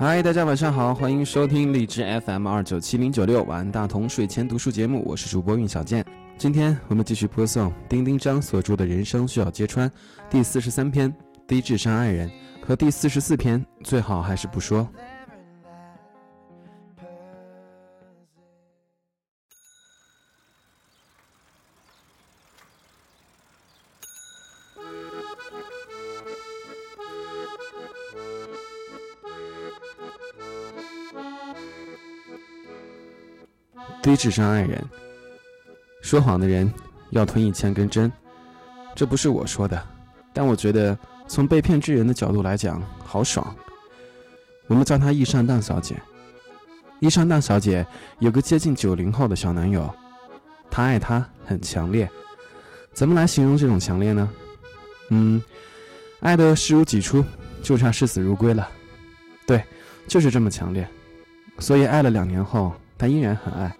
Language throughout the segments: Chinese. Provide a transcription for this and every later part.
嗨，大家晚上好，欢迎收听荔枝 FM 二九七零九六晚安大同睡前读书节目，我是主播运小健。今天我们继续播送丁丁章所著的《人生需要揭穿》第四十三篇《低智商爱人》和第四十四篇《最好还是不说》。低智商爱人，说谎的人要吞一千根针，这不是我说的，但我觉得从被骗之人的角度来讲，好爽。我们叫她易上当小姐。易上当小姐有个接近九零后的小男友，他爱她很强烈。怎么来形容这种强烈呢？嗯，爱的视如己出，就差视死如归了。对，就是这么强烈。所以爱了两年后，他依然很爱。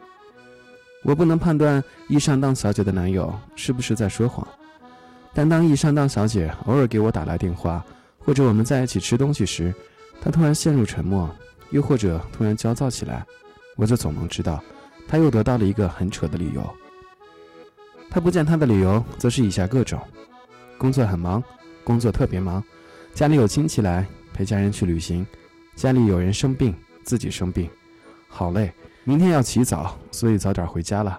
我不能判断易上当小姐的男友是不是在说谎，但当易上当小姐偶尔给我打来电话，或者我们在一起吃东西时，她突然陷入沉默，又或者突然焦躁起来，我就总能知道，她又得到了一个很扯的理由。她不见他的理由则是以下各种：工作很忙，工作特别忙；家里有亲戚来陪家人去旅行；家里有人生病，自己生病，好累。明天要起早，所以早点回家了。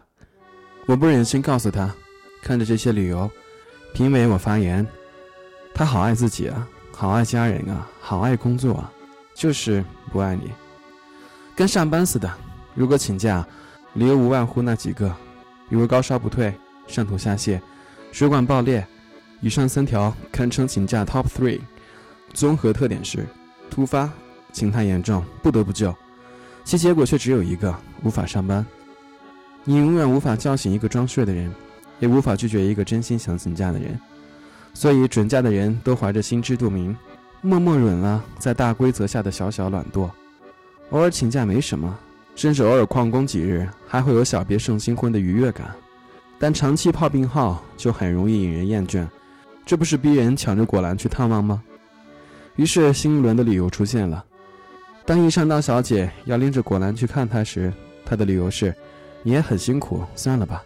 我不忍心告诉他，看着这些理由，评委我发言：他好爱自己啊，好爱家人啊，好爱工作啊，就是不爱你。跟上班似的，如果请假，理由无外乎那几个，比如高烧不退、上吐下泻、水管爆裂。以上三条堪称请假 top three。综合特点是：突发、情态严重，不得不救。其结果却只有一个：无法上班。你永远无法叫醒一个装睡的人，也无法拒绝一个真心想请假的人。所以，准假的人都怀着心知肚明，默默忍了在大规则下的小小懒惰。偶尔请假没什么，甚至偶尔旷工几日，还会有小别胜新婚的愉悦感。但长期泡病号就很容易引人厌倦，这不是逼人抢着果篮去探望吗？于是，新一轮的理由出现了。当易上当小姐要拎着果篮去看他时，他的理由是：“你也很辛苦，算了吧。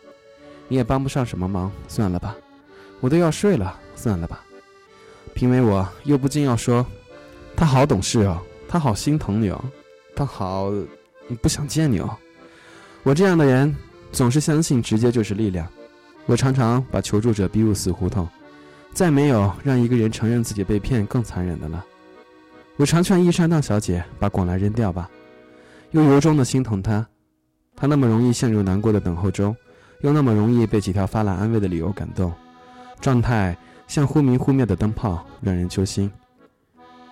你也帮不上什么忙，算了吧。我都要睡了，算了吧。”评委我又不禁要说：“他好懂事哦，他好心疼你哦，他好不想见你哦。”我这样的人总是相信直接就是力量，我常常把求助者逼入死胡同，再没有让一个人承认自己被骗更残忍的了。我常劝易上当小姐把广来扔掉吧，又由衷的心疼她。她那么容易陷入难过的等候中，又那么容易被几条发来安慰的理由感动，状态像忽明忽灭的灯泡，让人揪心。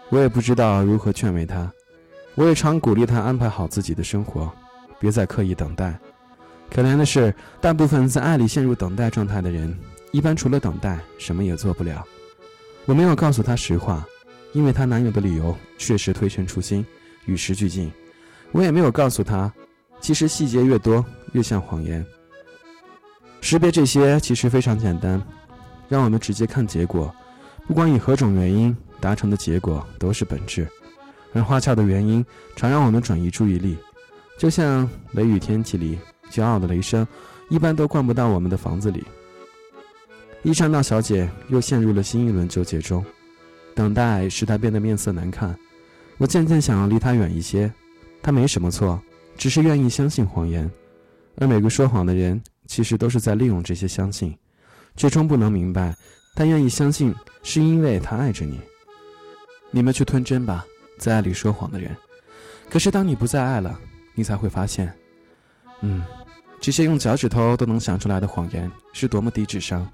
我也不知道如何劝慰她，我也常鼓励她安排好自己的生活，别再刻意等待。可怜的是，大部分在爱里陷入等待状态的人，一般除了等待，什么也做不了。我没有告诉她实话。因为她男友的理由确实推陈出新，与时俱进。我也没有告诉她，其实细节越多越像谎言。识别这些其实非常简单，让我们直接看结果。不管以何种原因达成的结果都是本质，而花俏的原因常让我们转移注意力。就像雷雨天气里，骄傲的雷声一般都灌不到我们的房子里。伊莎娜小姐又陷入了新一轮纠结中。等待使他变得面色难看，我渐渐想要离他远一些。他没什么错，只是愿意相信谎言，而每个说谎的人其实都是在利用这些相信，最终不能明白，他愿意相信是因为他爱着你。你们去吞针吧，在爱里说谎的人。可是当你不再爱了，你才会发现，嗯，这些用脚趾头都能想出来的谎言是多么低智商。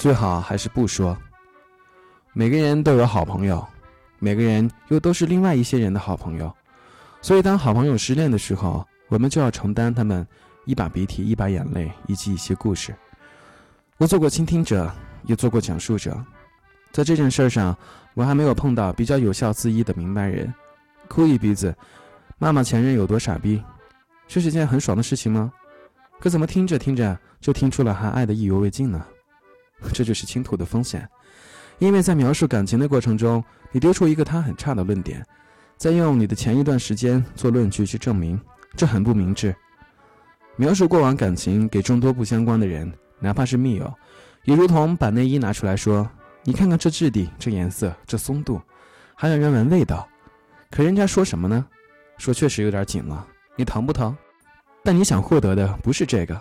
最好还是不说。每个人都有好朋友，每个人又都是另外一些人的好朋友，所以当好朋友失恋的时候，我们就要承担他们一把鼻涕一把眼泪以及一些故事。我做过倾听者，也做过讲述者。在这件事上，我还没有碰到比较有效自医的明白人。哭一鼻子，骂骂前任有多傻逼，这是件很爽的事情吗？可怎么听着听着就听出了还爱的意犹未尽呢？这就是倾吐的风险，因为在描述感情的过程中，你丢出一个他很差的论点，再用你的前一段时间做论据去证明，这很不明智。描述过往感情给众多不相关的人，哪怕是密友，也如同把内衣拿出来说：“你看看这质地、这颜色、这松度，还有人闻味道。”可人家说什么呢？说确实有点紧了，你疼不疼？但你想获得的不是这个。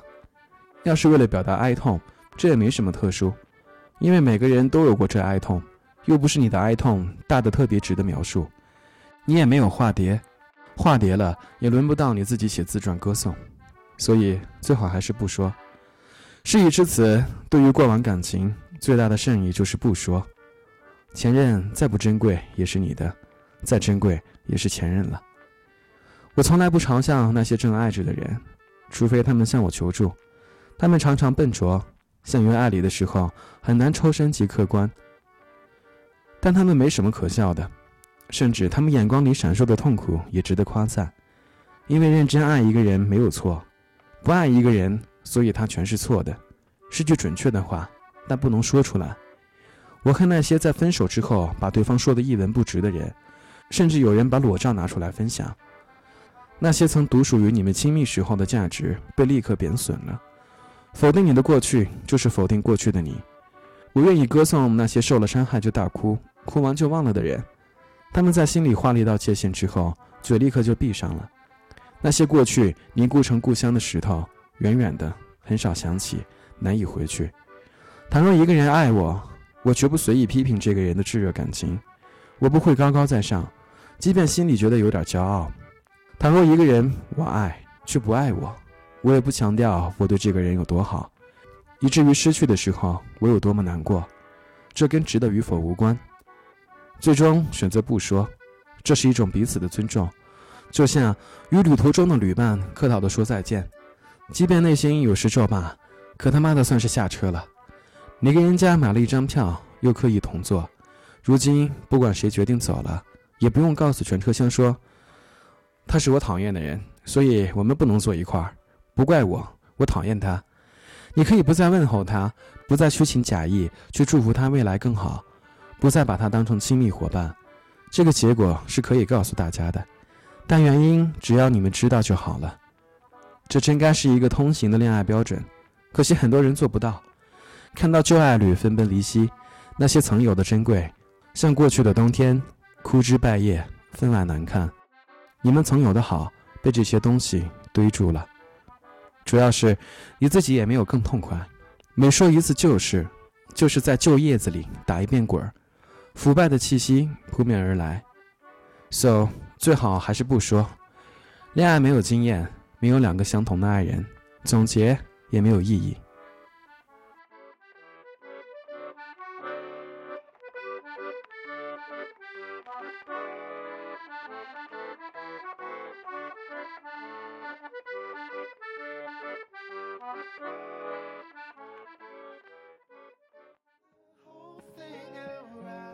要是为了表达哀痛，这也没什么特殊，因为每个人都有过这哀痛，又不是你的哀痛大的特别值得描述。你也没有化蝶，化蝶了也轮不到你自己写自传歌颂，所以最好还是不说。事已至此，对于过往感情最大的善意就是不说。前任再不珍贵也是你的，再珍贵也是前任了。我从来不嘲笑那些正爱着的人，除非他们向我求助。他们常常笨拙，陷于爱里的时候很难抽身及客观。但他们没什么可笑的，甚至他们眼光里闪烁的痛苦也值得夸赞。因为认真爱一个人没有错，不爱一个人，所以他全是错的，是句准确的话，但不能说出来。我恨那些在分手之后把对方说的一文不值的人，甚至有人把裸照拿出来分享。那些曾独属于你们亲密时候的价值被立刻贬损了。否定你的过去，就是否定过去的你。我愿意歌颂那些受了伤害就大哭，哭完就忘了的人。他们在心里画了一道界限之后，嘴立刻就闭上了。那些过去凝固成故乡的石头，远远的，很少想起，难以回去。倘若一个人爱我，我绝不随意批评这个人的炙热感情，我不会高高在上，即便心里觉得有点骄傲。倘若一个人我爱却不爱我，我也不强调我对这个人有多好，以至于失去的时候我有多么难过，这跟值得与否无关。最终选择不说，这是一种彼此的尊重，就像与旅途中的旅伴客套的说再见，即便内心有时咒骂，可他妈的算是下车了。你给人家买了一张票，又刻意同坐，如今不管谁决定走了，也不用告诉全车厢说。他是我讨厌的人，所以我们不能坐一块儿。不怪我，我讨厌他。你可以不再问候他，不再虚情假意去祝福他未来更好，不再把他当成亲密伙伴。这个结果是可以告诉大家的，但原因只要你们知道就好了。这真该是一个通行的恋爱标准，可惜很多人做不到。看到旧爱侣分崩离析，那些曾有的珍贵，像过去的冬天，枯枝败叶，分外难看。你们曾有的好被这些东西堆住了，主要是你自己也没有更痛快。每说一次旧事，就是在旧叶子里打一遍滚儿，腐败的气息扑面而来。So，最好还是不说。恋爱没有经验，没有两个相同的爱人，总结也没有意义。